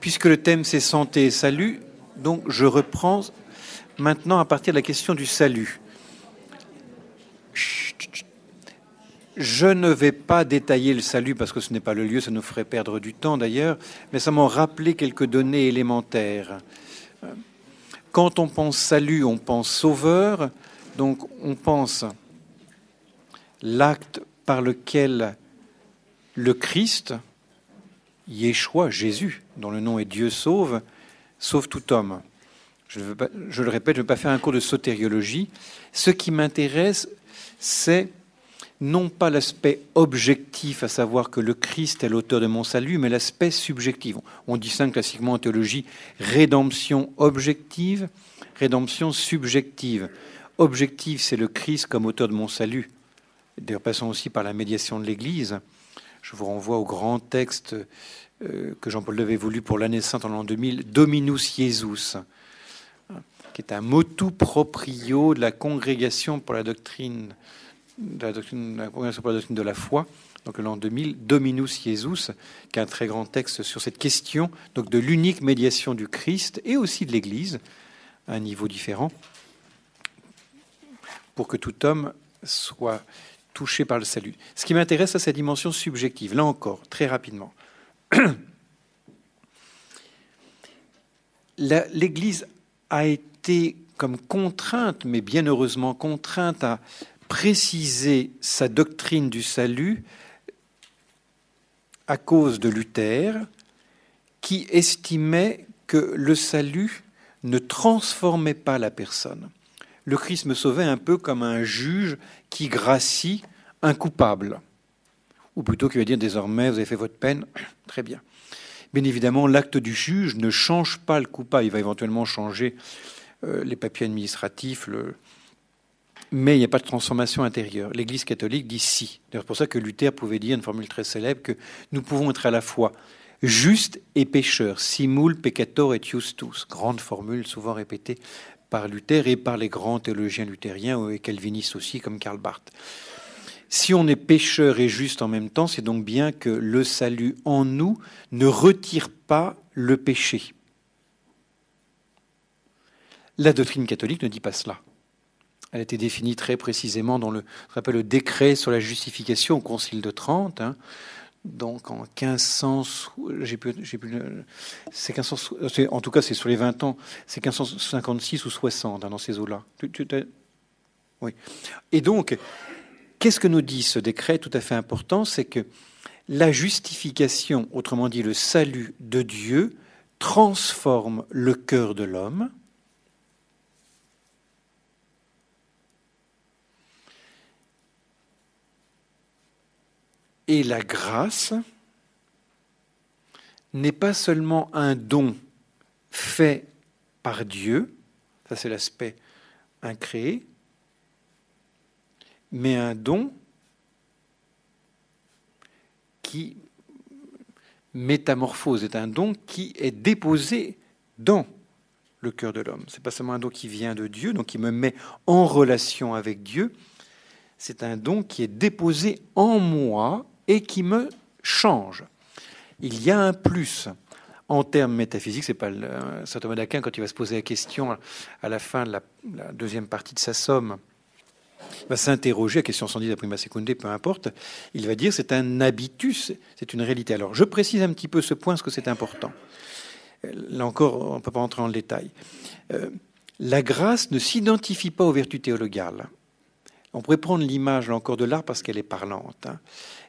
Puisque le thème c'est santé et salut, donc je reprends maintenant à partir de la question du salut. Je ne vais pas détailler le salut parce que ce n'est pas le lieu, ça nous ferait perdre du temps d'ailleurs, mais ça m'a rappelé quelques données élémentaires. Quand on pense salut, on pense sauveur, donc on pense l'acte par lequel le Christ, Yeshua, Jésus, dont le nom est Dieu sauve, sauve tout homme. Je, je le répète, je ne vais pas faire un cours de sotériologie. Ce qui m'intéresse, c'est non pas l'aspect objectif, à savoir que le Christ est l'auteur de mon salut, mais l'aspect subjectif. On distingue classiquement en théologie rédemption objective, rédemption subjective. Objectif, c'est le Christ comme auteur de mon salut. D'ailleurs, passons aussi par la médiation de l'Église. Je vous renvoie au grand texte euh, que Jean-Paul avait voulu pour l'année sainte en l'an 2000, Dominus Jesus, qui est un motu proprio de la congrégation pour la doctrine de la doctrine, la de la foi, donc l'an 2000, Dominus Jesus, qui est un très grand texte sur cette question donc de l'unique médiation du Christ et aussi de l'Église, à un niveau différent, pour que tout homme soit touché par le salut. Ce qui m'intéresse, c'est sa dimension subjective. Là encore, très rapidement. L'Église a été comme contrainte, mais bien heureusement contrainte à préciser sa doctrine du salut à cause de Luther, qui estimait que le salut ne transformait pas la personne le Christ me sauvait un peu comme un juge qui gracie un coupable. Ou plutôt qui va dire désormais, vous avez fait votre peine, très bien. Bien évidemment, l'acte du juge ne change pas le coupable. Il va éventuellement changer euh, les papiers administratifs, mais il n'y a pas de transformation intérieure. L'Église catholique dit si. C'est pour ça que Luther pouvait dire, une formule très célèbre, que nous pouvons être à la fois justes et pécheurs, simul peccator et justus. Grande formule souvent répétée par Luther et par les grands théologiens luthériens et calvinistes aussi, comme Karl Barth. Si on est pécheur et juste en même temps, c'est donc bien que le salut en nous ne retire pas le péché. La doctrine catholique ne dit pas cela. Elle a été définie très précisément dans le, le décret sur la justification au Concile de Trente. Hein donc en 1500, j'ai plus, j'ai c'est 1500, en tout cas c'est sur les 20 ans, c'est 1556 ou 60 hein, dans ces eaux-là. oui. Et donc, qu'est-ce que nous dit ce décret tout à fait important? C'est que la justification, autrement dit le salut de Dieu, transforme le cœur de l'homme Et la grâce n'est pas seulement un don fait par Dieu, ça c'est l'aspect incréé, mais un don qui métamorphose, est un don qui est déposé dans le cœur de l'homme. C'est pas seulement un don qui vient de Dieu, donc qui me met en relation avec Dieu. C'est un don qui est déposé en moi et qui me change. Il y a un plus en termes métaphysiques, c'est pas saint Thomas d'Aquin quand il va se poser la question à la fin de la, deuxième partie de sa somme, va s'interroger, la question 110 prima secunde, peu importe, il va dire c'est un habitus, c'est une réalité. Alors je précise un petit peu ce point parce que c'est important. Là encore, on ne peut pas entrer en détail. Euh, la grâce ne s'identifie pas aux vertus théologales. On pourrait prendre l'image encore de l'art parce qu'elle est parlante. Hein.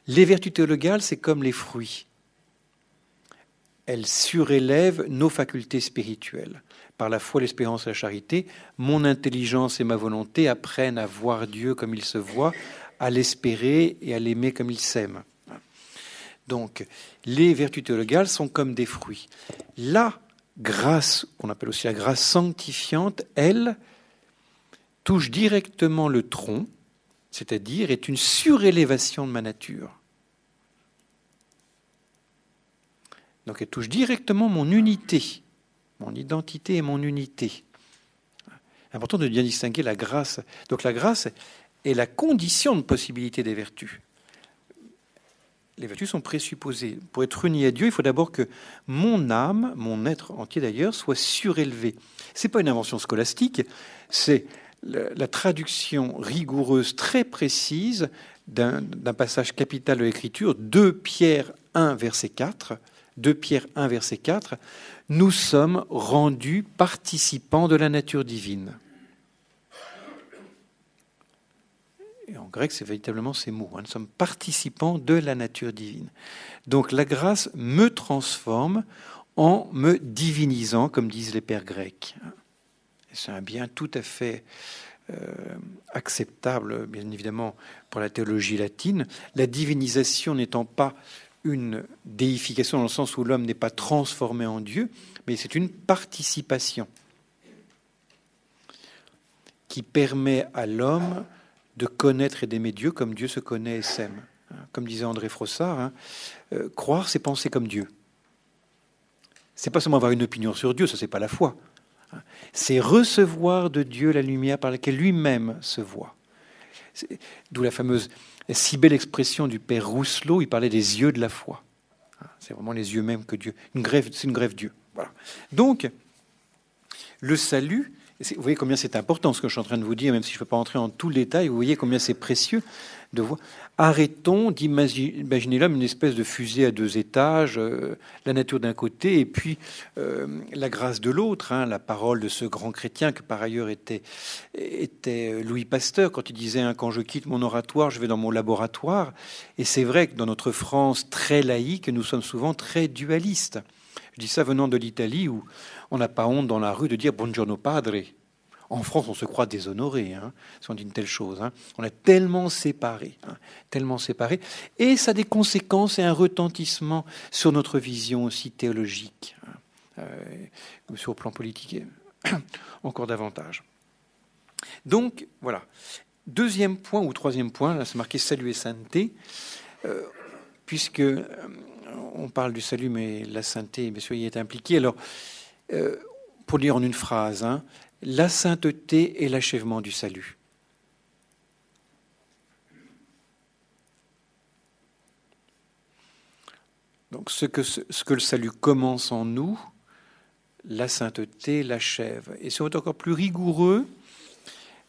Les vertus théologales, c'est comme les fruits. Elles surélèvent nos facultés spirituelles. Par la foi, l'espérance et la charité, mon intelligence et ma volonté apprennent à voir Dieu comme il se voit, à l'espérer et à l'aimer comme il s'aime. Donc, les vertus théologales sont comme des fruits. La grâce, qu'on appelle aussi la grâce sanctifiante, elle, touche directement le tronc, c'est-à-dire est une surélévation de ma nature. Donc elle touche directement mon unité, mon identité et mon unité. Important de bien distinguer la grâce. Donc la grâce est la condition de possibilité des vertus. les vertus sont présupposées. Pour être uni à Dieu, il faut d'abord que mon âme, mon être entier d'ailleurs, soit surélevé. C'est pas une invention scolastique, c'est la, traduction rigoureuse, très précise d'un passage capital de l'Écriture, 2 Pierre 1, verset 4. 2 Pierre 1, verset 4. Nous sommes rendus participants de la nature divine. Et en grec, c'est véritablement ces mots. Hein. Nous sommes participants de la nature divine. Donc la grâce me transforme en me divinisant, comme disent les pères grecs. C'est un bien tout à fait euh, acceptable, bien évidemment, pour la théologie latine. La divinisation n'étant pas une déification dans le sens où l'homme n'est pas transformé en Dieu, mais c'est une participation qui permet à l'homme de connaître et d'aimer Dieu comme Dieu se connaît et s'aime. Comme disait André Frossard, hein, euh, croire, c'est penser comme Dieu. C'est pas seulement avoir une opinion sur Dieu, ça c'est pas la foi. C'est recevoir de Dieu la lumière par laquelle lui-même se voit. D'où la fameuse, si belle expression du père Rousselot, il parlait des yeux de la foi. C'est vraiment les yeux même que Dieu. C'est une grève Dieu. Voilà. Donc, le salut, vous voyez combien c'est important ce que je suis en train de vous dire, même si je ne peux pas entrer en tout le détail, vous voyez combien c'est précieux de voir. Arrêtons d'imaginer l'homme une espèce de fusée à deux étages, euh, la nature d'un côté et puis euh, la grâce de l'autre, hein, la parole de ce grand chrétien que par ailleurs était, était Louis Pasteur quand il disait hein, Quand je quitte mon oratoire, je vais dans mon laboratoire. Et c'est vrai que dans notre France très laïque, nous sommes souvent très dualistes. Je dis ça venant de l'Italie où on n'a pas honte dans la rue de dire Buongiorno padre. En France, on se croit déshonoré hein, si on dit une telle chose. Hein. On est tellement séparés, hein, tellement séparés, et ça a des conséquences et un retentissement sur notre vision aussi théologique, hein, euh, sur le plan politique, encore davantage. Donc voilà. Deuxième point ou troisième point, là c'est marqué salut et sainteté, euh, puisque euh, on parle du salut, mais la sainteté, bien sûr, y est impliquée. Alors, euh, pour dire en une phrase, hein, la sainteté est l'achèvement du salut. Donc ce que, le salut commence en nous, la sainteté l'achève. Et si on est encore plus rigoureux,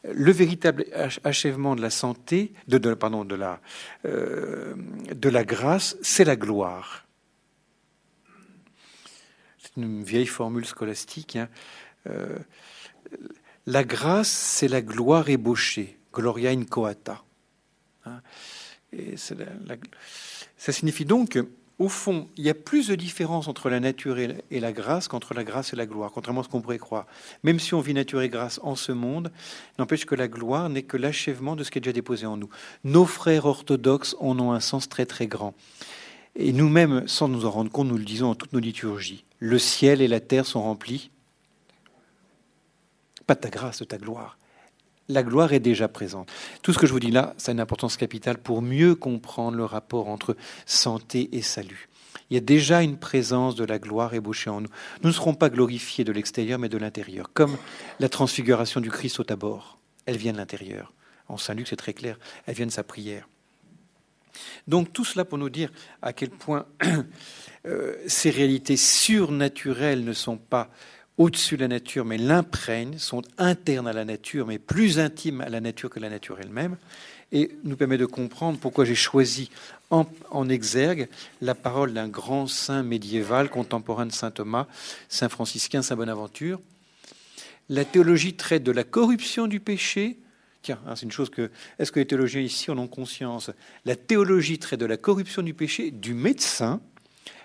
le véritable achèvement de la santé, pardon, euh, de la grâce, c'est la gloire une vieille formule scolastique. Hein. Euh, la grâce, c'est la gloire ébauchée, gloria in coata. Hein. Et ça signifie donc qu'au fond, il y a plus de différence entre la nature et la grâce qu'entre la grâce et la gloire, contrairement à ce qu'on pourrait croire. Même si on vit nature et grâce en ce monde, n'empêche que la gloire n'est que l'achèvement de ce qui est déjà déposé en nous. Nos frères orthodoxes en ont un sens très très grand. Et nous-mêmes, sans nous en rendre compte, nous le disons en toutes nos liturgies. Le ciel et la terre sont remplis. Pas de ta grâce, de ta gloire. La gloire est déjà présente. Tout ce que je vous dis là, ça a une importance capitale pour mieux comprendre le rapport entre santé et salut. Il y a déjà une présence de la gloire ébauchée en nous. Nous ne serons pas glorifiés de l'extérieur, mais de l'intérieur, comme la transfiguration du Christ au tabord. Elle vient de l'intérieur. En Saint-Luc, c'est très clair. Elle vient de sa prière. Donc tout cela pour nous dire à quel point euh, ces réalités surnaturelles ne sont pas au-dessus de la nature, mais l'imprègnent, sont internes à la nature, mais plus intimes à la nature que la nature elle-même, et nous permet de comprendre pourquoi j'ai choisi en, en, exergue la parole d'un grand saint médiéval contemporain de saint Thomas, saint franciscain, saint Bonaventure. La théologie traite de la corruption du péché, Tiens, hein, c'est une chose que. Est-ce que les théologiens ici en ont conscience? La théologie traite de la corruption du péché, du médecin,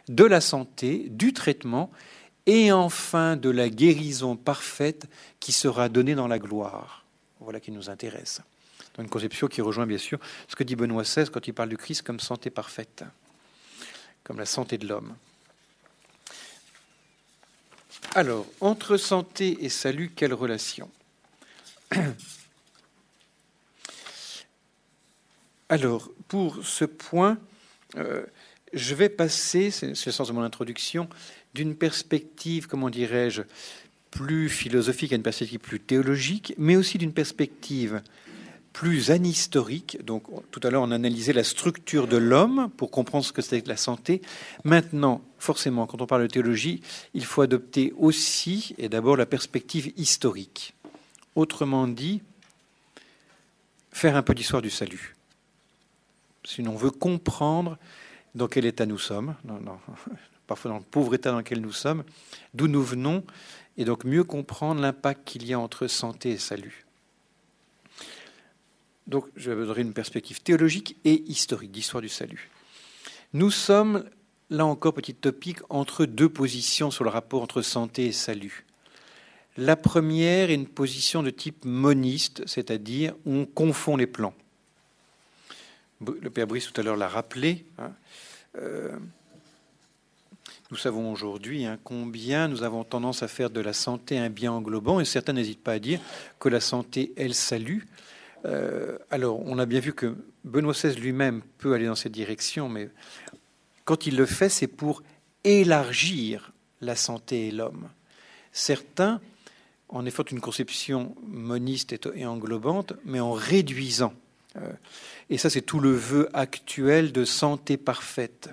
de la santé, du traitement, et enfin de la guérison parfaite qui sera donnée dans la gloire. Voilà qui nous intéresse. Dans une conception qui rejoint bien sûr ce que dit Benoît XVI quand il parle du Christ comme santé parfaite, comme la santé de l'homme. Alors, entre santé et salut, quelle relation? Alors, pour ce point, euh, je vais passer, c'est le sens de mon introduction, d'une perspective, comment dirais-je, plus philosophique à une perspective plus théologique, mais aussi d'une perspective plus anhistorique. Donc, tout à l'heure, on analysait la structure de l'homme pour comprendre ce que c'est la santé. Maintenant, forcément, quand on parle de théologie, il faut adopter aussi, et d'abord, la perspective historique. Autrement dit, faire un peu d'histoire du salut. Si l'on veut comprendre dans quel état nous sommes, parfois dans le pauvre état dans lequel nous sommes, d'où nous venons, et donc mieux comprendre l'impact qu'il y a entre santé et salut. Donc je vais donner une perspective théologique et historique d'histoire du salut. Nous sommes, là encore, petit topic, entre deux positions sur le rapport entre santé et salut. La première est une position de type moniste, c'est-à-dire on confond les plans. Le Père Brice tout à l'heure l'a rappelé. Hein. Euh, nous savons aujourd'hui hein, combien nous avons tendance à faire de la santé un bien englobant, et certains n'hésitent pas à dire que la santé est le salut. Euh, alors, on a bien vu que Benoît XVI lui-même peut aller dans cette direction, mais quand il le fait, c'est pour élargir la santé et l'homme. Certains en effet une conception moniste et englobante, mais en réduisant. Euh, et ça, c'est tout le vœu actuel de santé parfaite,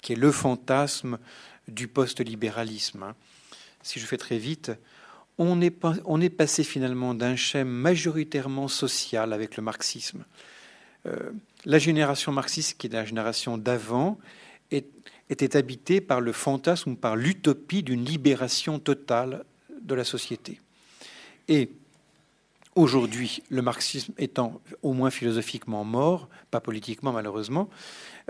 qui est le fantasme du post-libéralisme. Hein. Si je fais très vite, on est, passé finalement d'un schème majoritairement social avec le marxisme. Euh, la génération marxiste, qui est la génération d'avant, était habitée par le fantasme par l'utopie d'une libération totale de la société. Et aujourd'hui, le marxisme étant au moins philosophiquement mort, pas politiquement malheureusement,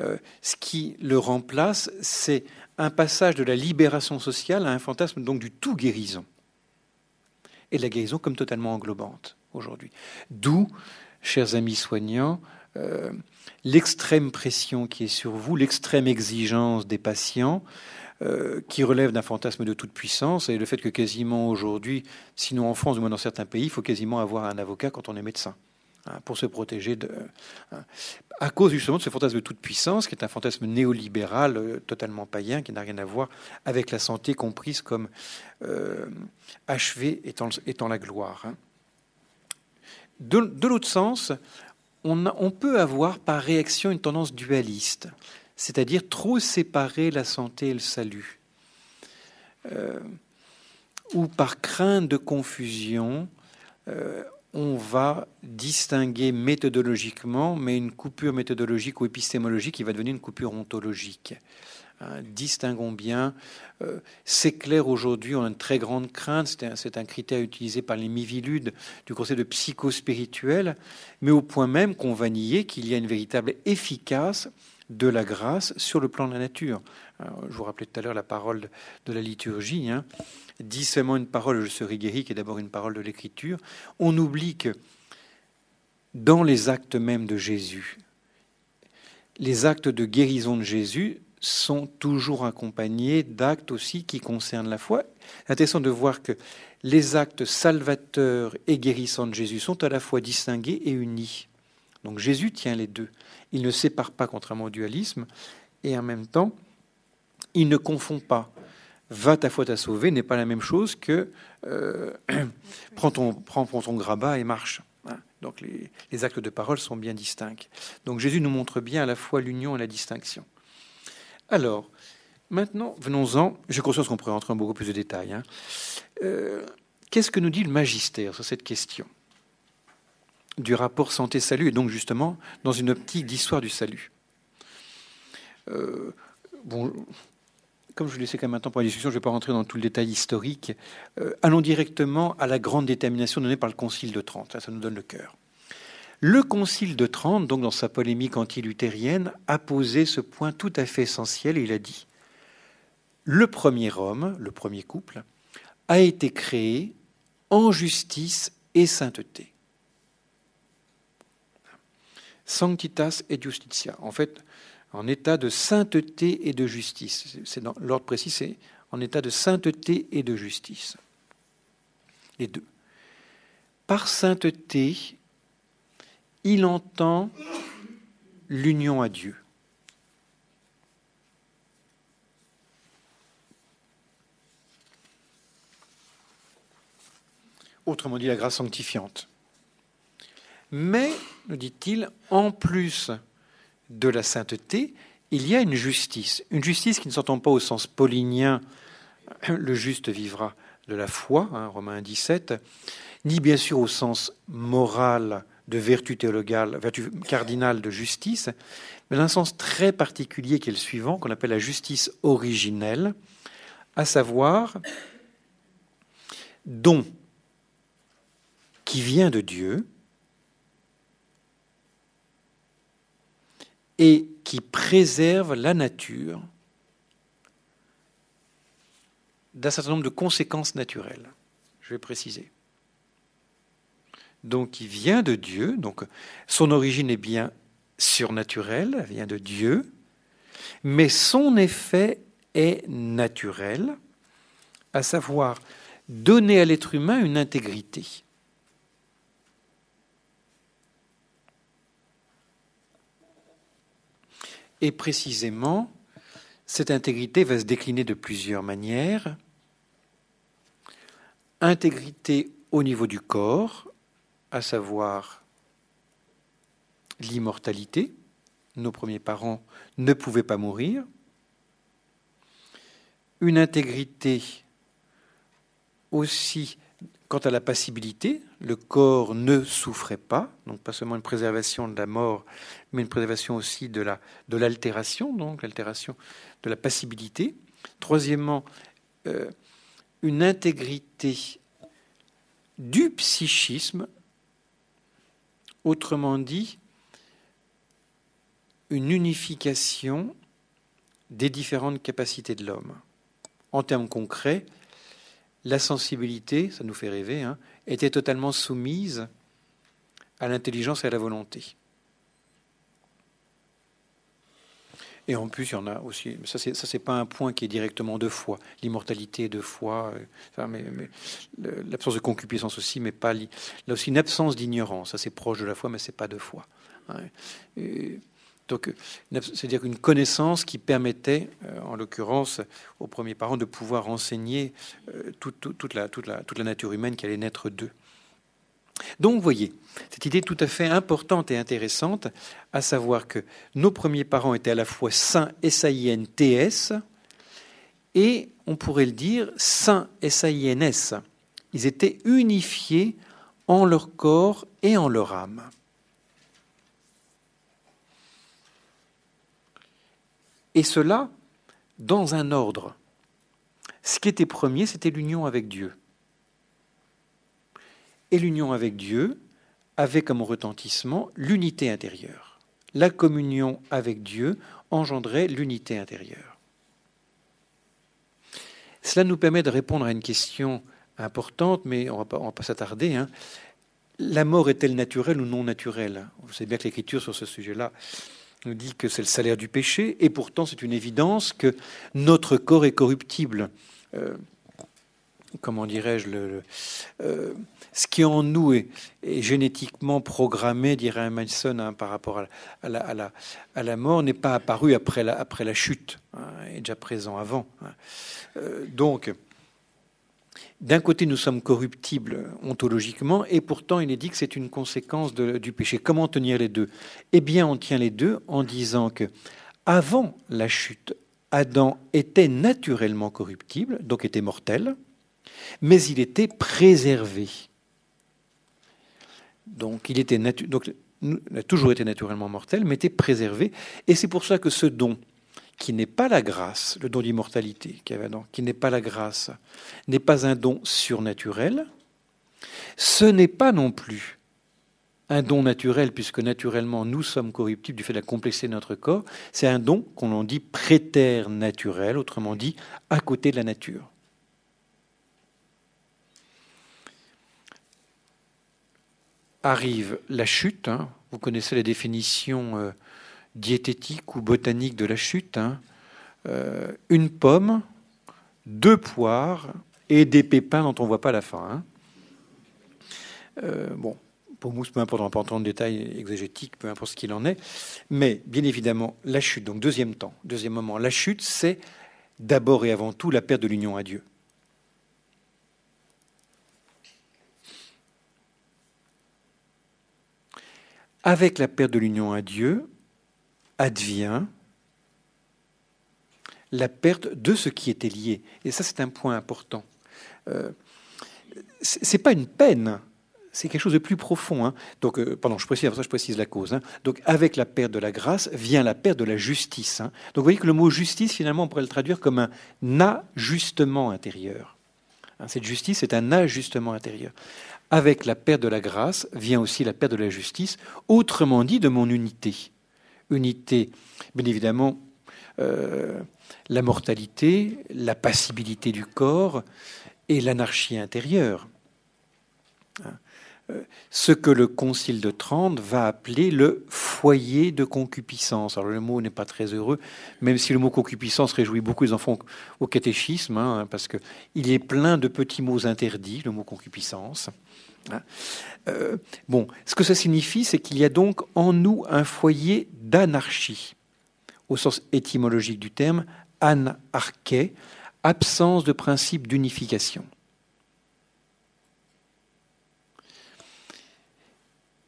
euh, ce qui le remplace, c'est un passage de la libération sociale à un fantasme donc du tout guérison. Et la guérison comme totalement englobante aujourd'hui. D'où, chers amis soignants, euh, l'extrême pression qui est sur vous, l'extrême exigence des patients, euh, qui relève d'un fantasme de toute puissance et le fait que quasiment aujourd'hui, sinon en France, du moins dans certains pays, il faut quasiment avoir un avocat quand on est médecin. Hein, pour se protéger de, hein, à cause justement de ce fantasme de toute puissance, qui est un fantasme néolibéral euh, totalement païen, qui n'a rien à voir avec la santé comprise comme euh, achevée étant, la gloire. Hein. De, l'autre sens, on, peut avoir par réaction une tendance dualiste, c'est-à-dire trop séparer la santé et le salut, euh, ou par crainte de confusion, on va distinguer méthodologiquement, mais une coupure méthodologique ou épistémologique qui va devenir une coupure ontologique. Hein, distinguons bien. Euh, c'est clair aujourd'hui, on a une très grande crainte, c'est un, critère utilisé par les miviludes du conseil de psychospirituel, mais au point même qu'on va nier qu'il y a une véritable efficace de la grâce sur le plan de la nature. je vous rappelais tout à l'heure la parole de la liturgie. Hein. Seulement une parole, je serai guéri, qui est d'abord une parole de l'Écriture. On oublie que dans les actes mêmes de Jésus, les actes de guérison de Jésus sont toujours accompagnés d'actes aussi qui concernent la foi. Intéressant de voir que les actes salvateurs et guérissants de Jésus sont à la fois distingués et unis. Donc Jésus tient les deux. Il ne sépare pas, contrairement au dualisme, et en même temps, il ne confond pas. Va ta foi t'a sauvé n'est pas la même chose que euh, prends, ton, prends, grabat et marche. Hein? Donc les, les, actes de parole sont bien distincts. Donc Jésus nous montre bien à la fois l'union et la distinction. Alors, maintenant, venons-en. J'ai conscience qu'on pourrait rentrer en beaucoup plus de détails. Hein. Euh, qu'est-ce que nous dit le magistère sur cette question? Du rapport santé-salut, et donc justement dans une optique d'histoire du salut. Euh, comme je vous laissais quand même pour la discussion, je ne vais pas rentrer dans tout le détail historique. Euh, allons directement à la grande détermination donnée par le Concile de Trente. ça nous donne le cœur. Le Concile de Trente, donc dans sa polémique anti-luthérienne, a posé ce point tout à fait essentiel et il a dit le premier homme, le premier couple, a été créé en justice et sainteté sanctitas et justitia. En fait, en état de sainteté et de justice. C'est dans l'ordre précis, c'est en état de sainteté et de justice. Les deux. Par sainteté, il entend l'union à Dieu. Autrement dit, la grâce sanctifiante. Mais, nous dit-il, en plus de la sainteté, il y a une justice. Une justice qui ne s'entend pas au sens paulinien, le juste vivra de la foi, hein, Romains 17, ni bien sûr au sens moral de vertu théologale, vertu cardinale de justice, mais dans un sens très particulier qui est le suivant, qu'on appelle la justice originelle, à savoir don qui vient de Dieu et qui préserve la nature d'un certain nombre de conséquences naturelles. Je vais préciser. Donc, qui vient de Dieu, donc son origine est bien surnaturelle, elle vient de Dieu, mais son effet est naturel, à savoir donner à l'être humain une intégrité. Et précisément, cette intégrité va se décliner de plusieurs manières. Intégrité au niveau du corps, à savoir l'immortalité. Nos premiers parents ne pouvaient pas mourir. Une intégrité aussi quant à la passibilité, le corps ne souffrait pas, donc pas seulement une préservation de la mort, mais une préservation aussi de la de l'altération, donc l'altération de la passibilité. Troisièmement, euh, une intégrité du psychisme, autrement dit, une unification des différentes capacités de l'homme. En termes concrets, la sensibilité, ça nous fait rêver, hein, était totalement soumise à l'intelligence et à la volonté. Et en plus, il y en a aussi. Ça, c'est pas un point qui est directement de foi. L'immortalité de foi, euh, l'absence de concupiscence aussi, mais pas là aussi une absence d'ignorance. Ça, proche de la foi, mais c'est pas de foi. Donc, c'est-à-dire une connaissance qui permettait, euh, en l'occurrence, aux premiers parents de pouvoir enseigner euh, toute, la, nature humaine qui allait naître d'eux. Donc, vous voyez, cette idée tout à fait importante et intéressante, à savoir que nos premiers parents étaient à la fois saints S-A-I-N-T-S et, on pourrait le dire, saints S-A-I-N-S. Ils étaient unifiés en leur corps et en leur âme. Et cela dans un ordre. Ce qui était premier, c'était l'union avec Dieu. Et l'union avec Dieu avait comme retentissement l'unité intérieure. La communion avec Dieu engendrait l'unité intérieure. Cela nous permet de répondre à une question importante, mais on ne va pas, s'attarder. Hein. La mort est-elle naturelle ou non naturelle? Vous savez bien que l'Écriture sur ce sujet-là nous dit que c'est le salaire du péché, et pourtant c'est une évidence que notre corps est corruptible. Euh, comment dirais-je, le, euh, ce qui en nous est, génétiquement programmé, dirait Emerson, hein, par rapport à, la, à, la, à la, mort, n'est pas apparu après la, après la chute, hein, est déjà présent avant. Hein. Euh, donc, d'un côté, nous sommes corruptibles ontologiquement, et pourtant, il est dit que c'est une conséquence du péché. Comment tenir les deux? Eh bien, on tient les deux en disant que, avant la chute, Adam était naturellement corruptible, donc était mortel, mais il était préservé. Donc, il était donc, a toujours été naturellement mortel, mais était préservé. Et c'est pour ça que ce don qui n'est pas la grâce, le don d'immortalité qui n'est pas la grâce, n'est pas un don surnaturel, ce n'est pas non plus un don naturel, puisque naturellement nous sommes corruptibles du fait de la complexité de notre corps, c'est un don qu'on en dit préternaturel, autrement dit à côté de la nature. Arrive la chute, hein. vous connaissez les définitions euh, diététique ou botanique de la chute, hein. euh, une pomme, deux poires et des pépins dont on ne voit pas la fin. Hein. Euh, bon, pour mousse, peu importe, on pas entendre de détails exégétiques, peu importe ce qu'il en est. Mais bien évidemment, la chute, donc deuxième temps, deuxième moment, la chute, c'est d'abord et avant tout la perte de l'union à Dieu. avec la perte de l'union à Dieu, advient la perte de ce qui était lié. Et ça, c'est un point important. Euh, c'est pas une peine, c'est quelque chose de plus profond. Hein. Donc, euh, pardon, je précise, je précise la cause. Hein. Donc, avec la perte de la grâce vient la perte de la justice. Hein. Donc, vous voyez que le mot justice, finalement, on pourrait le traduire comme un ajustement intérieur. Cette justice est un ajustement intérieur. Avec la perte de la grâce vient aussi la perte de la justice, autrement dit de mon unité. Unité, bien évidemment, euh, la mortalité, la passibilité du corps et l'anarchie intérieure. Hein, euh, ce que le Concile de Trente va appeler le foyer de concupiscence. Alors le mot n'est pas très heureux, même si le mot concupiscence réjouit beaucoup les enfants au catéchisme, hein, parce qu'il est plein de petits mots interdits, le mot concupiscence. Hein. Euh, bon, ce que ça signifie, c'est qu'il y a donc en nous un foyer d'anarchie, au sens étymologique du terme, anarché, absence de principe d'unification.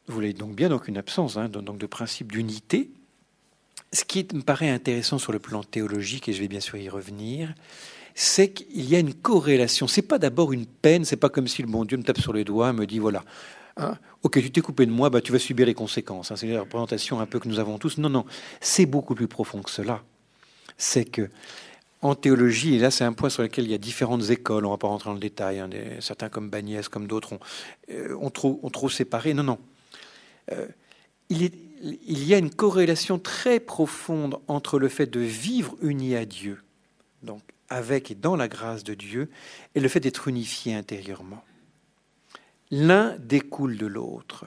Vous voulez donc bien donc une absence hein, donc de principe d'unité. Ce qui me paraît intéressant sur le plan théologique, et je vais bien sûr y revenir, c'est qu'il y a une corrélation. C'est pas d'abord une peine, c'est pas comme si le bon Dieu me tape sur le doigt, me dit voilà, hein, ok, tu t'es coupé de moi, bah, tu vas subir les conséquences. Hein. c'est la représentation un peu que nous avons tous. Non, non, c'est beaucoup plus profond que cela. C'est que en théologie, et là c'est un point sur lequel il y a différentes écoles, on ne va pas rentrer dans le détail, hein, certains comme Bagnès, comme d'autres ont, euh, ont, trop, ont, trop, séparé. Non, non. Euh, il, il, y a une corrélation très profonde entre le fait de vivre uni à Dieu, donc avec et dans la grâce de Dieu, et le fait d'être unifié intérieurement. L'un découle de l'autre.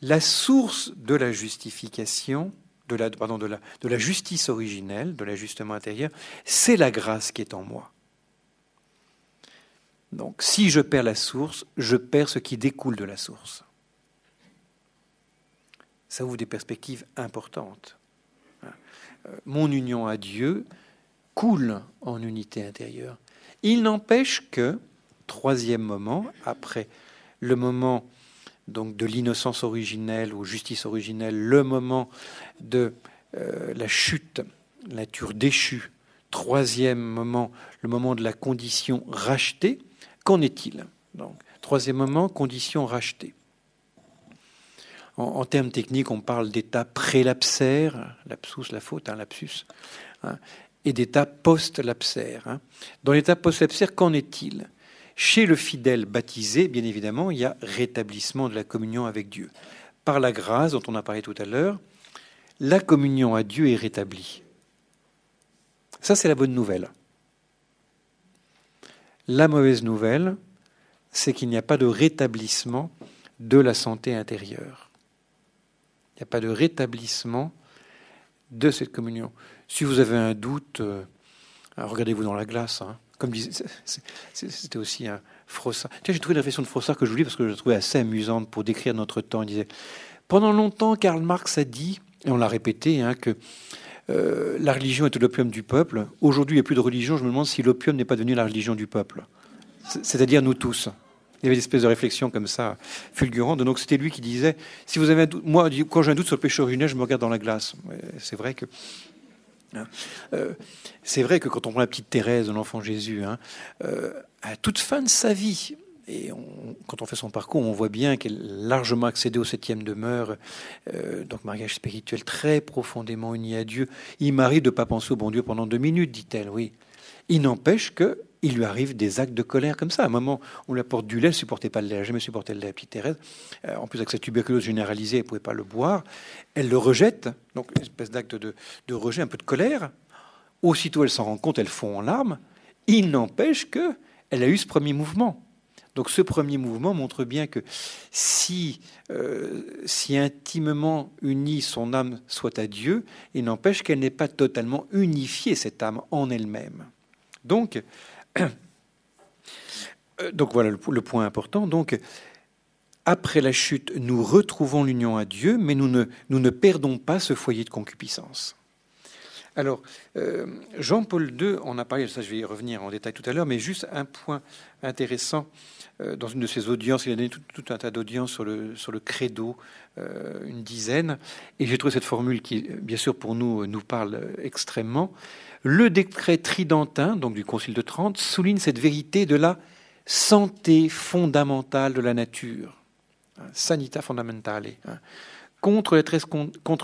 La source de la justification, de la, pardon, de la, de la justice originelle, de l'ajustement intérieur, c'est la grâce qui est en moi. Donc si je perds la source, je perds ce qui découle de la source. Ça ouvre des perspectives importantes. Mon union à Dieu coule en unité intérieure. Il n'empêche que, troisième moment, après le moment donc de l'innocence originelle ou justice originelle, le moment de euh, la chute, la nature déchue, troisième moment, le moment de la condition rachetée, qu'en est-il troisième moment, condition rachetée. En, termes techniques, on parle d'état prélapsaire, lapsus, la faute, un lapsus, hein, et d'état post-lapsaire. Hein. Dans l'état post-lapsaire, qu'en est-il? Chez le fidèle baptisé, bien évidemment, il y a rétablissement de la communion avec Dieu. Par la grâce dont on a parlé tout à l'heure, la communion à Dieu est rétablie. Ça, c'est la bonne nouvelle. La mauvaise nouvelle, c'est qu'il n'y a pas de rétablissement de la santé intérieure. Il n'y a pas de rétablissement de cette communion. Si vous avez un doute, euh, regardez-vous dans la glace. Hein. Comme c'était aussi un Frossard. J'ai trouvé une réflexion de Frossard que je vous lis parce que je la trouvais assez amusante pour décrire notre temps. Il disait Pendant longtemps, Karl Marx a dit, et on l'a répété, hein, que euh, la religion était l'opium du peuple. Aujourd'hui, il n'y a plus de religion. Je me demande si l'opium n'est pas devenu la religion du peuple. C'est-à-dire nous tous. Il y avait des espèces de réflexions comme ça, fulgurantes. Donc c'était lui qui disait, si vous avez un doute, moi, quand j'ai un doute sur le péché originel, je me regarde dans la glace. C'est vrai que c'est vrai que quand on prend la petite Thérèse, l'enfant Jésus, hein, euh, à toute fin de sa vie, et quand on fait son parcours, on voit bien qu'elle a largement accédé au septième demeure, euh, donc mariage spirituel très profondément uni à Dieu. Il m'arrive de ne pas penser au bon Dieu pendant deux minutes, dit-elle, oui. Il n'empêche que il lui arrive des actes de colère comme ça. À un moment, on lui apporte du lait, elle ne supportait pas le lait, elle jamais supporté le lait, petite Thérèse. Euh, en plus, avec sa tuberculose généralisée, elle ne pouvait pas le boire. Elle le rejette, donc une espèce d'acte de, rejet, un peu de colère. Aussitôt, elle s'en rend compte, elle fond en larmes. Il n'empêche que elle a eu ce premier mouvement. Donc ce premier mouvement montre bien que si, euh, si intimement unie son âme soit à Dieu, il n'empêche qu'elle n'est pas totalement unifiée, cette âme, en elle-même. Donc, donc voilà le, point important. Après la chute, nous retrouvons l'union à Dieu, mais nous ne perdons pas ce foyer de concupiscence. Alors, euh, Jean-Paul II, on a parlé, ça je vais y revenir en détail tout à l'heure, mais juste un point intéressant. Euh, dans une de ses audiences, il a donné tout, un tas d'audiences sur le, sur le credo, euh, une dizaine, et j'ai trouvé cette formule qui, bien sûr, pour nous, nous parle extrêmement. Le décret tridentin, donc du Concile de Trente, souligne cette vérité de la santé fondamentale de la nature, hein, sanita fondamentale. Hein contre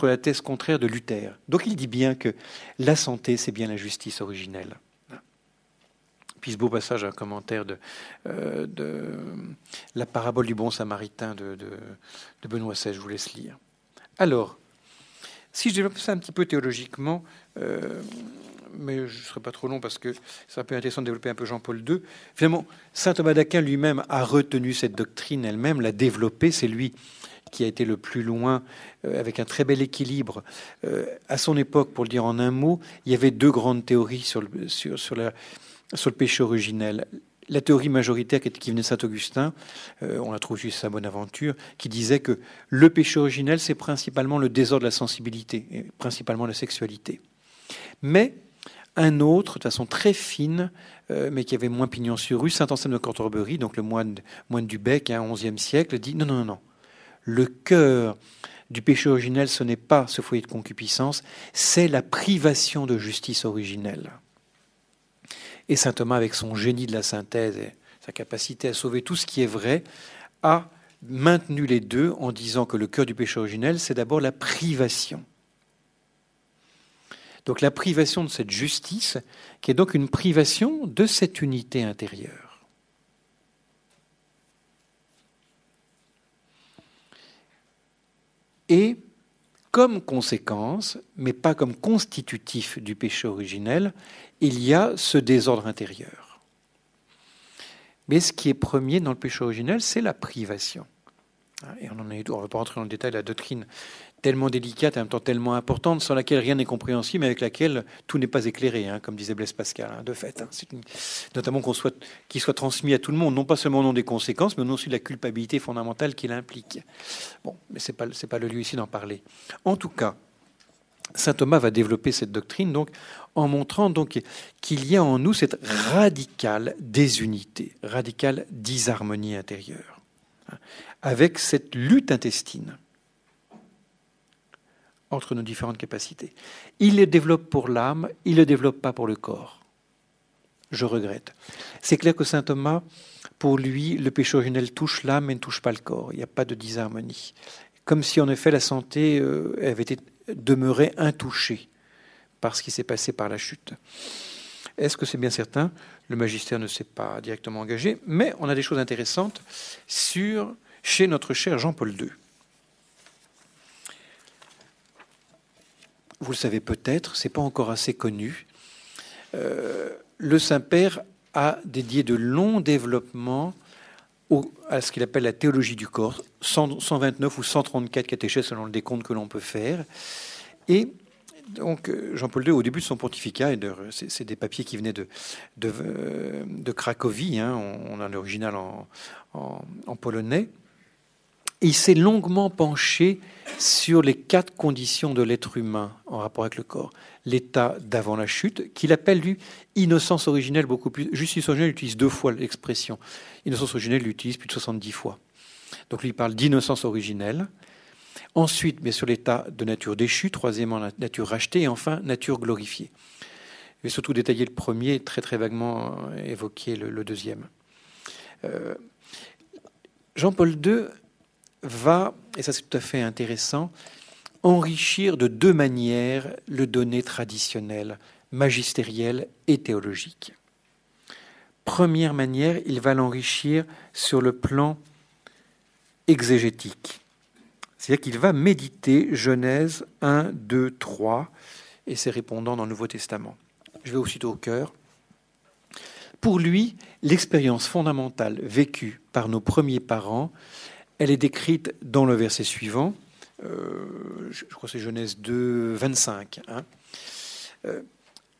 la, thèse, contraire de Luther. Donc il dit bien que la santé, c'est bien la justice originelle. Puis ce beau passage, un commentaire de, euh, la parabole du bon samaritain de, de, Benoît XVI, je vous laisse lire. Alors, si je développe ça un petit peu théologiquement, euh, mais je ne serai pas trop long parce que c'est un peu intéressant de développer un peu Jean-Paul II. Finalement, saint Thomas d'Aquin lui-même a retenu cette doctrine elle-même, l'a développée. C'est lui qui a été le plus loin, euh, avec un très bel équilibre. Euh, à son époque, pour le dire en un mot, il y avait deux grandes théories sur le, sur, le péché originel. La théorie majoritaire qui venait de Saint-Augustin, euh, on la trouve juste à Bonaventure, qui disait que le péché originel, c'est principalement le désordre de la sensibilité, et principalement la sexualité. Mais un autre, de façon très fine, mais qui avait moins pignon sur rue, Saint Anselme de Canterbury, donc le moine, moine du Bec, hein, 11e siècle, dit non, non, non, non le cœur du péché originel, ce n'est pas ce foyer de concupiscence, c'est la privation de justice originelle. Et saint Thomas, avec son génie de la synthèse et sa capacité à sauver tout ce qui est vrai, a maintenu les deux en disant que le cœur du péché originel, c'est d'abord la privation. Donc la privation de cette justice, qui est donc une privation de cette unité intérieure. Et comme conséquence, mais pas comme constitutif du péché originel, il y a ce désordre intérieur. Mais ce qui est premier dans le péché originel, c'est la privation. Et on ne va pas rentrer dans le détail de la doctrine tellement délicate et en même temps tellement importante, sans laquelle rien n'est compréhensible, mais avec laquelle tout n'est pas éclairé, hein, comme disait Blaise Pascal, hein, de fait. Hein. notamment qu'on soit, qu'il soit transmis à tout le monde, non pas seulement au nom des conséquences, mais au nom aussi de la culpabilité fondamentale qu'il implique. Bon, mais ce n'est pas, pas le lieu ici d'en parler. En tout cas, Saint Thomas va développer cette doctrine donc en montrant donc qu'il y a en nous cette radicale désunité, radicale disharmonie intérieure, avec cette lutte intestine entre nos différentes capacités. Il le développe pour l'âme, il ne le développe pas pour le corps. Je regrette. C'est clair que saint Thomas, pour lui, le péché originel touche l'âme mais ne touche pas le corps. Il n'y a pas de disharmonie. Comme si en effet la santé euh, avait été demeurée intouchée par ce qui s'est passé par la chute. Est-ce que c'est bien certain? Le magistère ne s'est pas directement engagé, mais on a des choses intéressantes sur, chez notre cher Jean-Paul II. Vous le savez peut-être, c'est pas encore assez connu. Euh, le Saint-Père a dédié de longs développements à ce qu'il appelle la théologie du corps, 129 ou 134 catéchèses selon le décompte que l'on peut faire. Et donc euh, Jean-Paul II, au début de son pontificat, et c'est des papiers qui venaient de, de, de Cracovie, hein, on, a l'original en, en polonais, il s'est longuement penché sur les quatre conditions de l'être humain en rapport avec le corps. L'état d'avant la chute, qu'il appelle, lui, innocence originelle beaucoup plus. Justice originelle utilise deux fois l'expression. Innocence originelle l'utilise plus de 70 fois. Donc lui, il parle d'innocence originelle. Ensuite, bien sûr, l'état de nature déchue. Troisièmement, nature rachetée. Et enfin, nature glorifiée. Je vais surtout détailler le premier, très très vaguement évoquer le, deuxième. Euh, Jean-Paul II va, et ça c'est tout à fait intéressant, enrichir de deux manières le donné traditionnel, magistériel et théologique. Première manière, il va l'enrichir sur le plan exégétique. C'est-à-dire qu'il va méditer Genèse 1, 2, 3 et ses répondants dans le Nouveau Testament. Je vais aussitôt au cœur. Pour lui, l'expérience fondamentale vécue par nos premiers parents elle est décrite dans le verset suivant, euh, je crois que c'est Genèse 2, 25. Hein. Euh,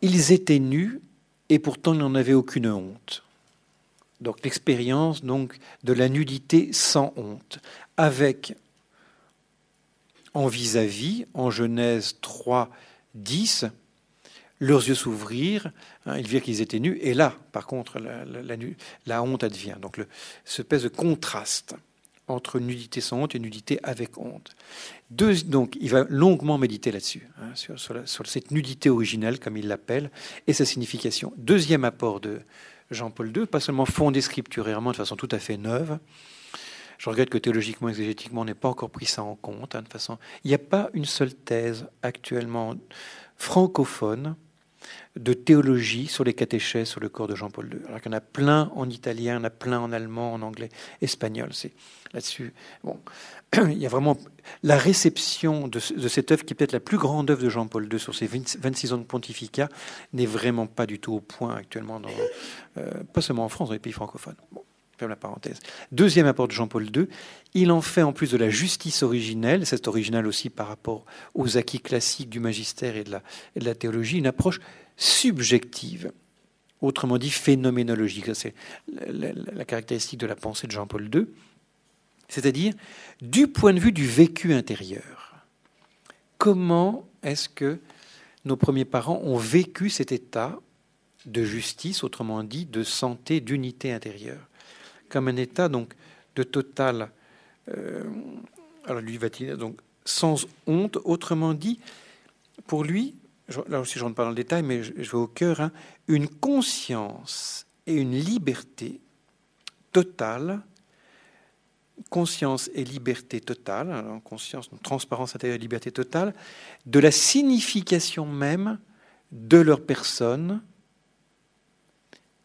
ils étaient nus et pourtant ils n'en avaient aucune honte. Donc l'expérience donc de la nudité sans honte, avec en vis-à-vis, en Genèse 3, 10, leurs yeux s'ouvrirent, hein, ils virent qu'ils étaient nus, et là, par contre, la, honte advient. Donc, le, ce espèce de contraste entre nudité sans honte et nudité avec honte. donc, il va longuement méditer là-dessus, hein, sur, sur, cette nudité originelle, comme il l'appelle, et sa signification. Deuxième apport de Jean-Paul II, pas seulement fondé scripturairement de façon tout à fait neuve, je regrette que théologiquement, exégétiquement, on n'ait pas encore pris ça en compte. Hein, de façon, il n'y a pas une seule thèse actuellement francophone de théologie sur les catéchèses sur le corps de Jean-Paul II. Alors qu'il y en a plein en italien, il y en a plein en allemand, en anglais, espagnol. C'est là-dessus. Bon, il y a vraiment la réception de, cette œuvre qui est peut-être la plus grande œuvre de Jean-Paul II sur ses 26 ans de pontificat n'est vraiment pas du tout au point actuellement, euh, pas seulement en France, dans les pays francophones. Deuxième apport de Jean-Paul II, il en fait en plus de la justice originelle, c'est original aussi par rapport aux acquis classiques du magistère et de la, théologie, une approche subjective, autrement dit phénoménologique. C'est la caractéristique de la pensée de Jean-Paul II, c'est-à-dire du point de vue du vécu intérieur. Comment est-ce que nos premiers parents ont vécu cet état de justice, autrement dit de santé, d'unité intérieure? Comme un état donc de total. Euh, alors lui va-t-il donc sans honte, autrement dit, pour lui, là aussi je rentre pas dans le détail, mais je, vais au cœur, hein, une conscience et une liberté totale, conscience et liberté totale, alors conscience, transparence intérieure et liberté totale, de la signification même de leur personne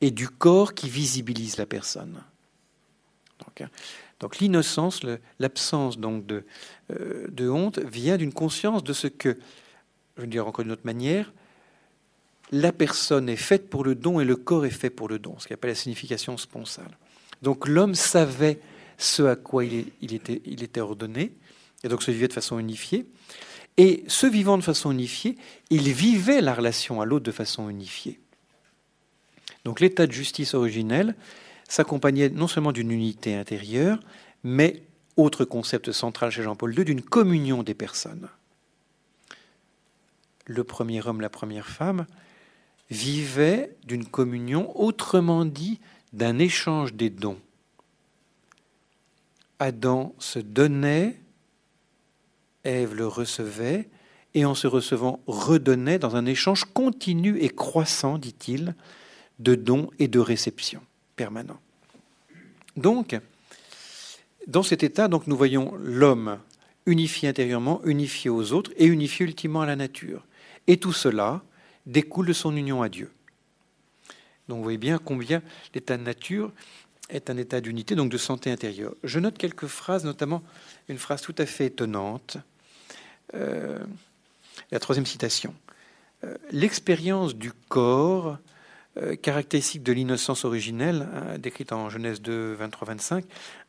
et du corps qui visibilise la personne. Hein. Donc, l'innocence, l'absence donc de, euh, de, honte vient d'une conscience de ce que, je vais dire encore d'une autre manière, la personne est faite pour le don et le corps est fait pour le don, ce qui appelle la signification sponsale. Donc l'homme savait ce à quoi il, il, était, il était ordonné, et donc se vivait de façon unifiée. Et ce vivant de façon unifiée, il vivait la relation à l'autre de façon unifiée. Donc l'état de justice originel, s'accompagnait non seulement d'une unité intérieure, mais, autre concept central chez Jean-Paul II, d'une communion des personnes. Le premier homme, la première femme, vivaient d'une communion, autrement dit, d'un échange des dons. Adam se donnait, Ève le recevait, et en se recevant redonnait dans un échange continu et croissant, dit-il, de dons et de réception permanent. Donc, dans cet état, donc, nous voyons l'homme unifié intérieurement, unifié aux autres et unifié ultimement à la nature. Et tout cela découle de son union à Dieu. Donc vous voyez bien combien l'état de nature est un état d'unité, donc de santé intérieure. Je note quelques phrases, notamment une phrase tout à fait étonnante. Euh, la troisième citation. Euh, l'expérience du corps euh, caractéristique de l'innocence originelle, hein, décrite en Genèse 2, 23-25,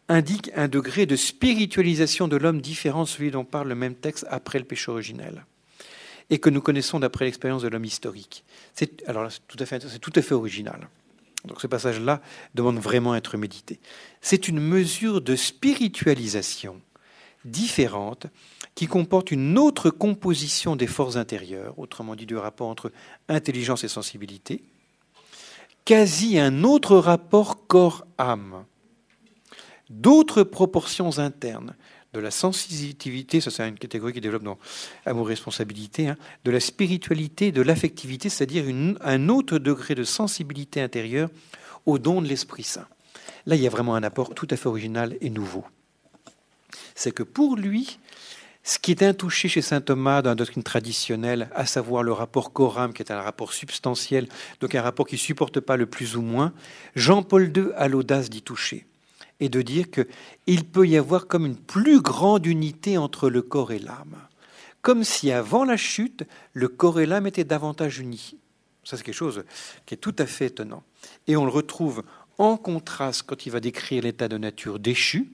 indique un degré de spiritualisation de l'homme différent de celui dont parle le même texte après le péché originel, et que nous connaissons d'après l'expérience de l'homme historique. C'est, alors, tout à fait, original. Donc ce passage-là demande vraiment à être médité. C'est une mesure de spiritualisation différente qui comporte une autre composition des forces intérieures, autrement dit du rapport entre intelligence et sensibilité, quasi un autre rapport corps-âme, d'autres proportions internes, de la sensibilité, ça c'est une catégorie qui développe dans amour-responsabilité, hein, de la spiritualité, de l'affectivité, c'est-à-dire un autre degré de sensibilité intérieure au don de l'Esprit Saint. Là, il y a vraiment un apport tout à fait original et nouveau. C'est que pour lui, ce qui est intouché chez saint Thomas dans la doctrine traditionnelle, à savoir le rapport coram, qui est un rapport substantiel, donc un rapport qui ne supporte pas le plus ou moins, Jean-Paul II a l'audace d'y toucher et de dire qu'il peut y avoir comme une plus grande unité entre le corps et l'âme. Comme si avant la chute, le corps et l'âme étaient davantage unis. Ça, c'est quelque chose qui est tout à fait étonnant. Et on le retrouve en contraste quand il va décrire l'état de nature déchu,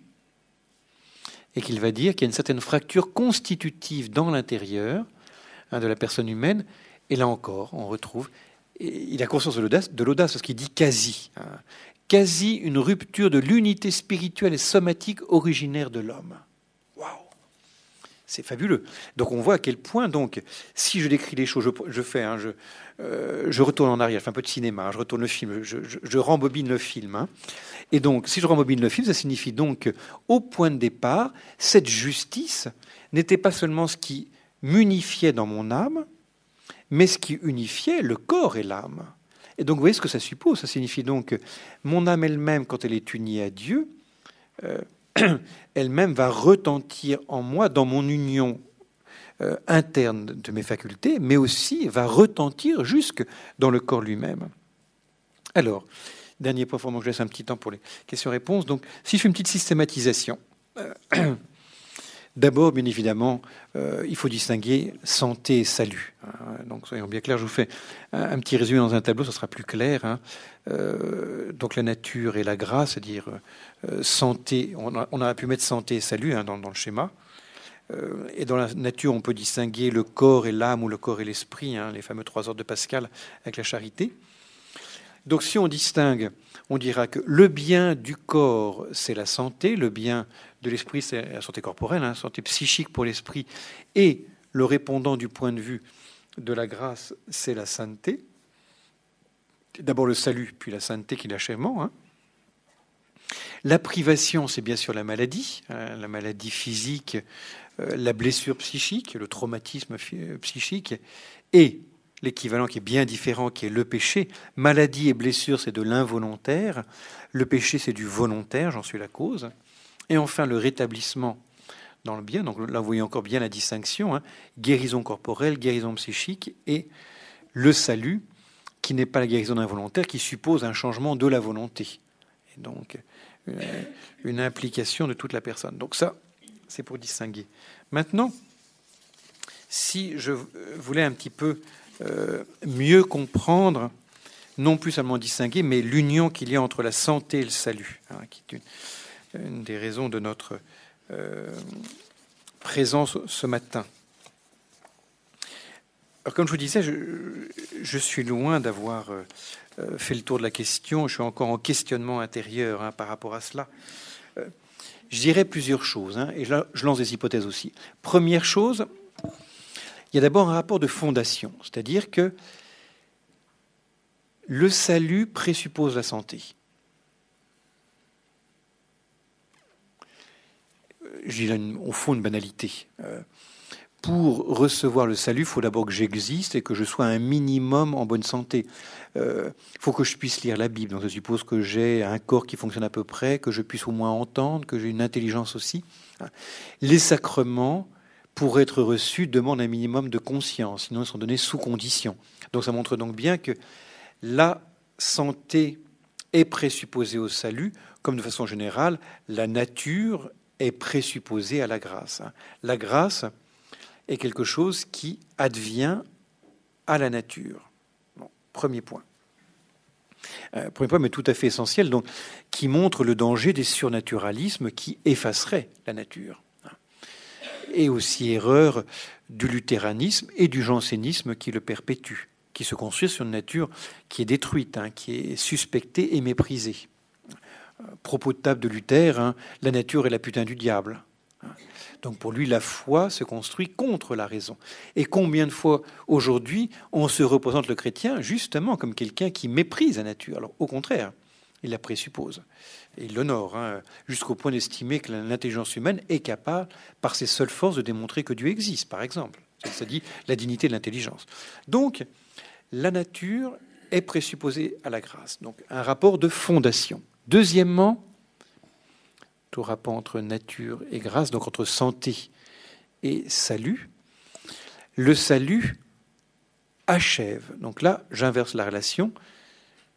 et qu'il va dire qu'il y a une certaine fracture constitutive dans l'intérieur hein, de la personne humaine. Et là encore, on retrouve, il a conscience de l'audace, de l'audace parce qu'il dit quasi, hein, quasi une rupture de l'unité spirituelle et somatique originaire de l'homme. C'est fabuleux. Donc on voit à quel point, donc, si je décris les choses, je, fais, hein, je, euh, je, retourne en arrière, je fais un peu de cinéma, je retourne le film, je, je rembobine le film. Hein. Et donc, si je rembobine le film, ça signifie donc qu'au point de départ, cette justice n'était pas seulement ce qui m'unifiait dans mon âme, mais ce qui unifiait le corps et l'âme. Et donc, vous voyez ce que ça suppose. Ça signifie donc mon âme elle-même, quand elle est unie à Dieu, euh, elle-même va retentir en moi, dans mon union euh, interne de mes facultés, mais aussi va retentir jusque dans le corps lui-même. Alors, dernier point, je laisse un petit temps pour les questions-réponses. Donc, si je fais une petite systématisation, D'abord, bien évidemment, euh, il faut distinguer santé et salut. Hein. Donc, soyons bien clairs, je vous fais un, petit résumé dans un tableau, ça sera plus clair. Hein. Euh, donc, la nature et la grâce, c'est-à-dire euh, santé, on, a, aurait pu mettre santé et salut hein, dans, le schéma. et dans la nature, on peut distinguer le corps et l'âme ou le corps et l'esprit, les fameux trois ordres de Pascal avec la charité. Donc, si on distingue, on dira que le bien du corps, c'est la santé, le bien de l'esprit, c'est la santé corporelle, la hein, santé psychique pour l'esprit, et le répondant du point de vue de la grâce, c'est la sainteté. D'abord le salut, puis la sainteté qui est l'achèvement. Hein. La privation, c'est bien sûr la maladie, hein, la maladie physique, euh, la blessure psychique, le traumatisme euh, psychique, et l'équivalent qui est bien différent, qui est le péché. Maladie et blessure, c'est de l'involontaire. Le péché, c'est du volontaire, j'en suis la cause. Et enfin, le rétablissement dans le bien. Donc là, vous voyez encore bien la distinction. Hein. guérison corporelle, guérison psychique et le salut, qui n'est pas la guérison involontaire, qui suppose un changement de la volonté. Donc, euh, une, implication de toute la personne. Donc ça, c'est pour distinguer. Maintenant, si je voulais un petit peu euh, mieux comprendre, non plus seulement distinguer, mais l'union qu'il y a entre la santé et le salut, hein, qui est une, une des raisons de notre euh, présence ce matin. Comme je vous disais, je, suis loin d'avoir euh, euh, fait le tour de la question. Je suis encore en questionnement intérieur hein, par rapport à cela. je dirais plusieurs choses, hein, et je lance des hypothèses aussi. Première chose, il y a d'abord un rapport de fondation, c'est-à-dire que le salut présuppose la santé. J'ai au fond une banalité. Euh, pour recevoir le salut, il faut d'abord que j'existe et que je sois un minimum en bonne santé. Il euh, faut que je puisse lire la Bible. Donc, je suppose que j'ai un corps qui fonctionne à peu près, que je puisse au moins entendre, que j'ai une intelligence aussi. Les sacrements, pour être reçus, demandent un minimum de conscience, sinon ils sont donnés sous condition. Donc, ça montre donc bien que la santé est présupposée au salut, comme de façon générale, la nature est présupposé à la grâce. La grâce est quelque chose qui advient à la nature. premier point. Euh, premier point, mais tout à fait essentiel, donc, qui montre le danger des surnaturalismes qui effaceraient la nature. Et aussi erreur du luthéranisme et du jansénisme qui le perpétue, qui se construit sur une nature qui est détruite, hein, qui est suspectée et méprisée propos de table de Luther, hein, la nature est la putain du diable. Donc pour lui, la foi se construit contre la raison. Et combien de fois aujourd'hui on se représente le chrétien justement comme quelqu'un qui méprise la nature? Alors au contraire, il la présuppose. Et il l'honore, hein, jusqu'au point d'estimer que l'intelligence humaine est capable, par ses seules forces, de démontrer que Dieu existe, par exemple. Ça dit la dignité de l'intelligence. Donc, la nature est présupposée à la grâce. Donc, un rapport de fondation. Deuxièmement, tout rapport entre nature et grâce, donc entre santé et salut. Le salut achève. Donc là, j'inverse la relation.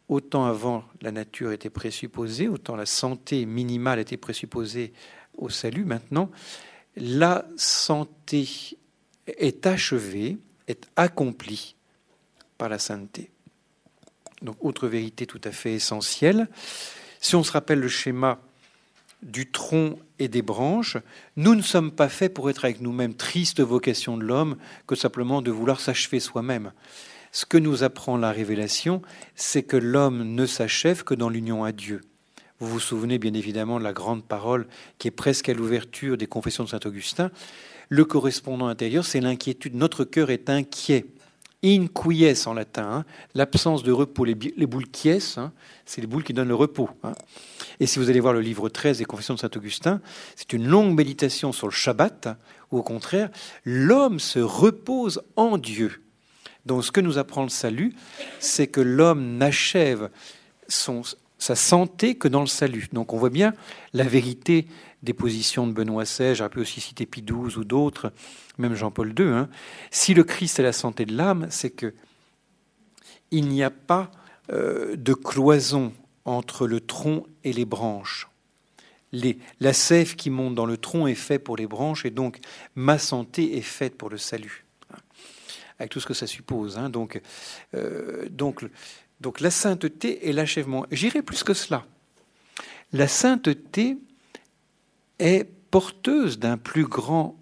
Autant avant la nature était présupposée, autant la santé minimale était présupposée au salut. Maintenant, la santé est achevée, est accomplie par la sainteté. Donc, autre vérité tout à fait essentielle, si on se rappelle le schéma du tronc et des branches, nous ne sommes pas faits pour être avec nous-mêmes. Triste vocation de l'homme que simplement de vouloir s'achever soi-même. Ce que nous apprend la révélation, c'est que l'homme ne s'achève que dans l'union à Dieu. Vous vous souvenez bien évidemment de la grande parole qui est presque à l'ouverture des confessions de Saint Augustin. le correspondant intérieur, c'est l'inquiétude. Notre cœur est inquiet. Inquies en latin, hein. l'absence de repos. Les, boules quies, hein, c'est les boules qui donnent le repos. Hein. Et si vous allez voir le livre 13 des Confessions de Saint-Augustin, c'est une longue méditation sur le Shabbat, où au contraire, l'homme se repose en Dieu. Donc ce que nous apprend le salut, c'est que l'homme n'achève sa santé que dans le salut. Donc on voit bien la vérité des positions de Benoît XVI, j'aurais pu aussi citer Pie XII ou d'autres, même Jean-Paul II. Hein. Si le Christ est la santé de l'âme, c'est que il n'y a pas euh, de cloison entre le tronc et les branches. La sève qui monte dans le tronc est faite pour les branches et donc ma santé est faite pour le salut avec tout ce que ça suppose. Hein. Donc, euh, donc, donc la sainteté est l'achèvement. J'irai plus que cela. La sainteté est porteuse d'un plus grand,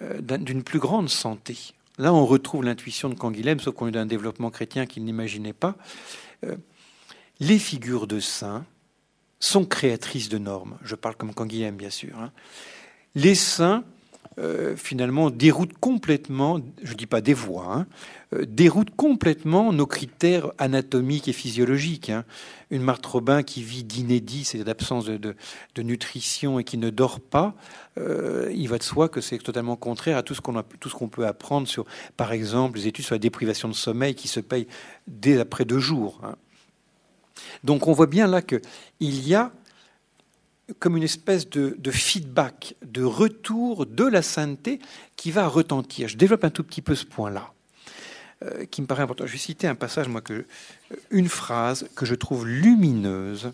euh, d'une plus grande santé. Là, on retrouve l'intuition de Canguilhem, sauf qu'on est d'un développement chrétien qu'il n'imaginait pas. Euh, les figures de saints sont créatrices de normes. Je parle comme Canguilhem, bien sûr. Hein. Les saints euh, finalement déroute complètement, je ne dis pas des voies, hein, euh, déroute complètement nos critères anatomiques et physiologiques. Hein. Une Marthe Robin qui vit d'inédit, c'est d'absence de, de, nutrition et qui ne dort pas, euh, il va de soi que c'est totalement contraire à tout ce qu'on qu'on peut apprendre sur, par exemple, les études sur la déprivation de sommeil qui se payent dès après deux jours. Hein. Donc on voit bien là qu'il y a comme une espèce de, feedback, de retour de la sainteté qui va retentir. Je développe un tout petit peu ce point-là, euh, qui me paraît important. Je vais citer un passage, moi, euh, une phrase que je trouve lumineuse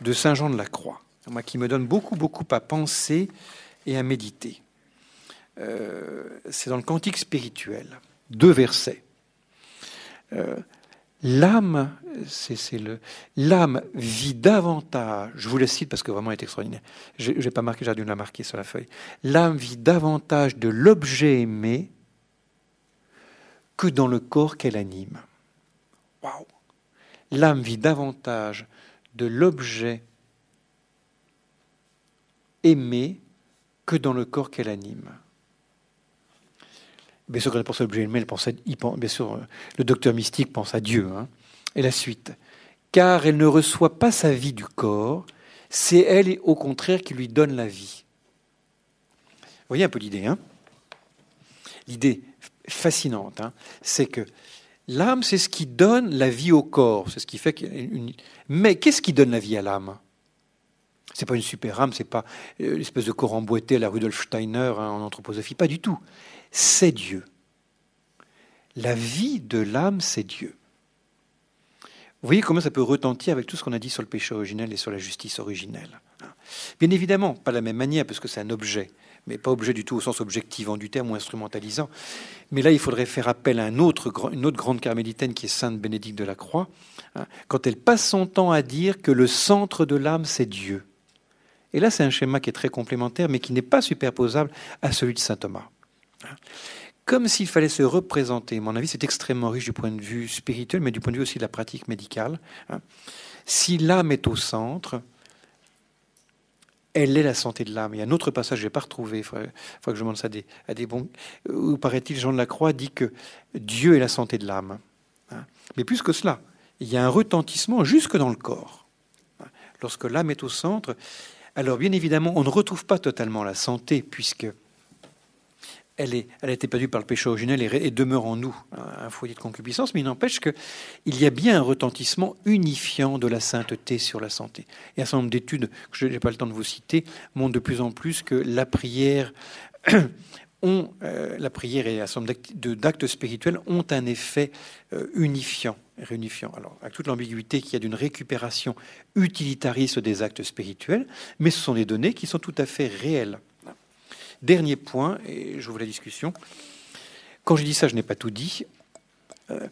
de Saint Jean de la Croix, moi, qui me donne beaucoup, beaucoup à penser et à méditer. Euh, c'est dans le Cantique spirituel, deux versets. L'âme, c'est le l'âme vit davantage. Je vous le cite parce que vraiment elle est extraordinaire. Je n'ai pas marqué, j'ai dû la marquer sur la feuille. L'âme vit davantage de l'objet aimé que dans le corps qu'elle anime. Waouh L'âme vit davantage de l'objet aimé que dans le corps qu'elle anime. Bien sûr, quand elle pense à l'objet pense bien sûr, le docteur mystique pense à Dieu. Hein. Et la suite. Car elle ne reçoit pas sa vie du corps, c'est elle, au contraire, qui lui donne la vie. Vous voyez un peu l'idée, hein L'idée fascinante, hein, c'est que l'âme, c'est ce qui donne la vie au corps. C'est ce qui fait. Mais qu'est-ce qui donne la vie à l'âme? C'est pas une super âme, c'est pas euh, l'espèce de corps emboîté à la Rudolf Steiner hein, en anthroposophie, pas du tout c'est Dieu. La vie de l'âme, c'est Dieu. Vous voyez comment ça peut retentir avec tout ce qu'on a dit sur le péché originel et sur la justice originelle. Bien évidemment, pas de la même manière, parce que c'est un objet, mais pas objet du tout au sens objectivant du terme ou instrumentalisant. Mais là, il faudrait faire appel à une autre grande carmélitaine qui est Sainte Bénédicte de la Croix, hein, quand elle passe son temps à dire que le centre de l'âme, c'est Dieu. Et là, c'est un schéma qui est très complémentaire, mais qui n'est pas superposable à celui de Saint Thomas. Comme s'il fallait se représenter, à mon avis c'est extrêmement riche du point de vue spirituel, mais du point de vue aussi de la pratique médicale. Hein. Si l'âme est au centre, elle est la santé de l'âme. Il y a un autre passage que je n'ai pas retrouvé, il faudrait, que je demande ça à des, bons... Où paraît-il, Jean de la Croix dit que Dieu est la santé de l'âme. Hein. Mais plus que cela, il y a un retentissement jusque dans le corps. Hein. Lorsque l'âme est au centre, alors bien évidemment, on ne retrouve pas totalement la santé, puisque elle, est, elle a été perdue par le péché originel et, demeure en nous un foyer de concupiscence, mais il n'empêche qu'il y a bien un retentissement unifiant de la sainteté sur la santé. Et un certain nombre d'études, que je n'ai pas le temps de vous citer, montrent de plus en plus que la prière, ont, euh, la prière et un certain nombre d'actes spirituels ont un effet euh, unifiant, réunifiant. Alors, avec toute l'ambiguïté qu'il y a d'une récupération utilitariste des actes spirituels, mais ce sont des données qui sont tout à fait réelles. Dernier point, et j'ouvre la discussion. Quand je dis ça, je n'ai pas tout dit. Euh,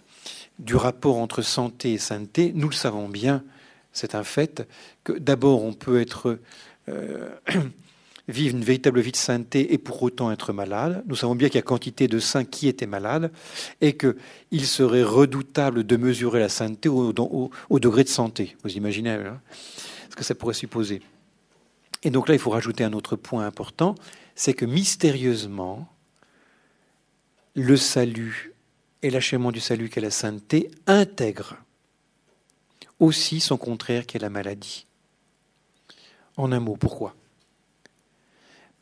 du rapport entre santé et sainteté, nous le savons bien, c'est un fait, que d'abord on peut être vivre une véritable vie de sainteté et pour autant être malade. Nous savons bien qu'il y a quantité de saints qui étaient malades et qu'il serait redoutable de mesurer la sainteté au, degré de santé. Vous imaginez hein, ce que ça pourrait supposer. Et donc là, il faut rajouter un autre point important, c'est que mystérieusement, le salut et l'achèvement du salut qu'est la sainteté intègrent aussi son contraire qui est la maladie. En un mot, pourquoi?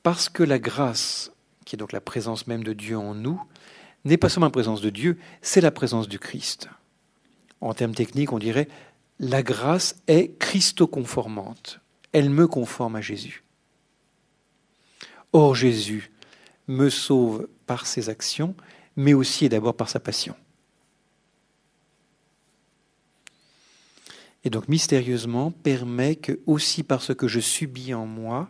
Parce que la grâce, qui est donc la présence même de Dieu en nous, n'est pas seulement la présence de Dieu, c'est la présence du Christ. En termes techniques, on dirait la grâce est christoconformante. Elle me conforme à Jésus. Or, Jésus me sauve par ses actions, mais aussi et d'abord par sa passion. Et donc mystérieusement permet que aussi par ce que je subis en moi,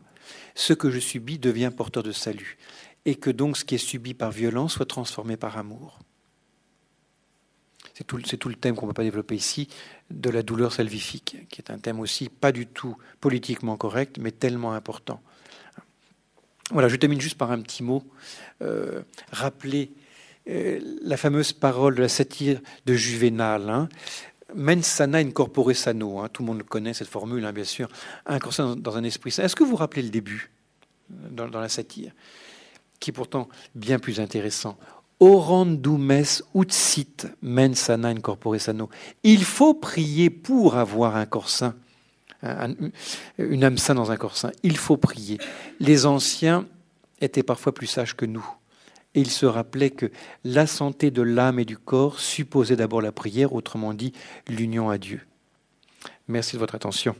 ce que je subis devient porteur de salut. Et que donc ce qui est subi par violence soit transformé par amour. C'est tout, le thème qu'on ne va pas développer ici de la douleur salvifique, qui est un thème aussi pas du tout politiquement correct, mais tellement important. Voilà, je termine juste par un petit mot. Euh, rappeler euh, la fameuse parole de la satire de Juvénal. Hein. Mens sana incorpore sano. Hein, tout le monde connaît cette formule, hein, bien sûr. Incorporé dans un esprit sain. Est-ce que vous vous rappelez le début dans, la satire Qui est pourtant bien plus intéressant? Orandumes utsit mens sana incorpore sano. Il faut prier pour avoir un corps sain, une âme saine dans un corps sain. Il faut prier. Les anciens étaient parfois plus sages que nous. Et il se rappelait que la santé de l'âme et du corps supposait d'abord la prière, autrement dit l'union à Dieu. Merci de votre attention.